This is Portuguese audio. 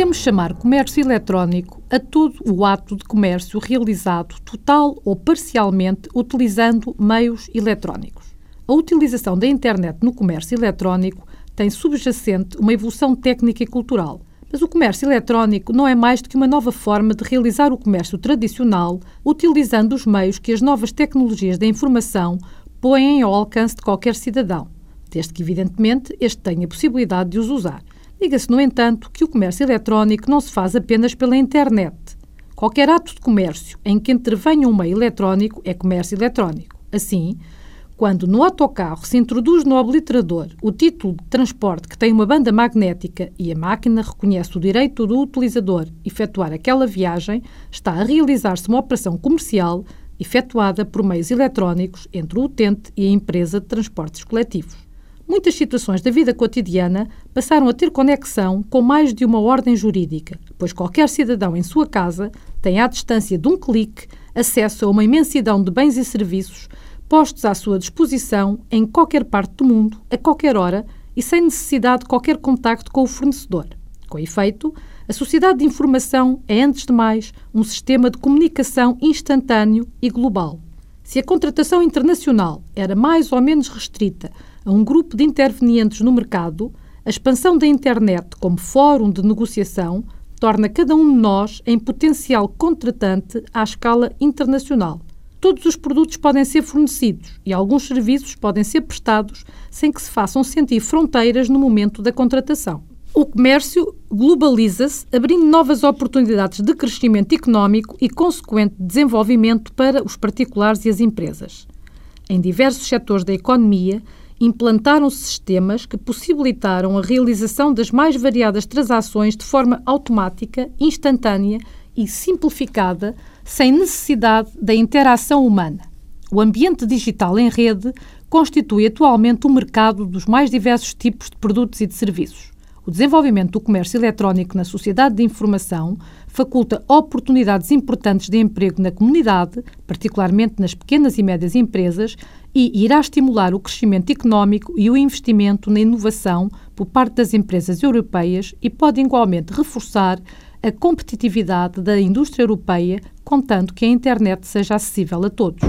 Podemos chamar comércio eletrónico a todo o ato de comércio realizado total ou parcialmente utilizando meios eletrónicos. A utilização da internet no comércio eletrónico tem subjacente uma evolução técnica e cultural. Mas o comércio eletrónico não é mais do que uma nova forma de realizar o comércio tradicional, utilizando os meios que as novas tecnologias da informação põem ao alcance de qualquer cidadão, desde que, evidentemente, este tenha a possibilidade de os usar. Diga-se, no entanto, que o comércio eletrónico não se faz apenas pela internet. Qualquer ato de comércio em que intervenha um meio eletrónico é comércio eletrónico. Assim, quando no autocarro se introduz no obliterador o título de transporte que tem uma banda magnética e a máquina reconhece o direito do utilizador efetuar aquela viagem, está a realizar-se uma operação comercial efetuada por meios eletrónicos entre o utente e a empresa de transportes coletivos. Muitas situações da vida cotidiana passaram a ter conexão com mais de uma ordem jurídica, pois qualquer cidadão em sua casa tem à distância de um clique acesso a uma imensidão de bens e serviços postos à sua disposição em qualquer parte do mundo, a qualquer hora e sem necessidade de qualquer contacto com o fornecedor. Com efeito, a sociedade de informação é, antes de mais, um sistema de comunicação instantâneo e global. Se a contratação internacional era mais ou menos restrita a um grupo de intervenientes no mercado, a expansão da internet como fórum de negociação torna cada um de nós em potencial contratante à escala internacional. Todos os produtos podem ser fornecidos e alguns serviços podem ser prestados sem que se façam sentir fronteiras no momento da contratação. O comércio globaliza-se, abrindo novas oportunidades de crescimento económico e consequente desenvolvimento para os particulares e as empresas. Em diversos setores da economia, implantaram-se sistemas que possibilitaram a realização das mais variadas transações de forma automática, instantânea e simplificada, sem necessidade da interação humana. O ambiente digital em rede constitui atualmente o mercado dos mais diversos tipos de produtos e de serviços. O desenvolvimento do comércio eletrónico na sociedade de informação faculta oportunidades importantes de emprego na comunidade, particularmente nas pequenas e médias empresas, e irá estimular o crescimento económico e o investimento na inovação por parte das empresas europeias e pode igualmente reforçar a competitividade da indústria europeia, contando que a internet seja acessível a todos.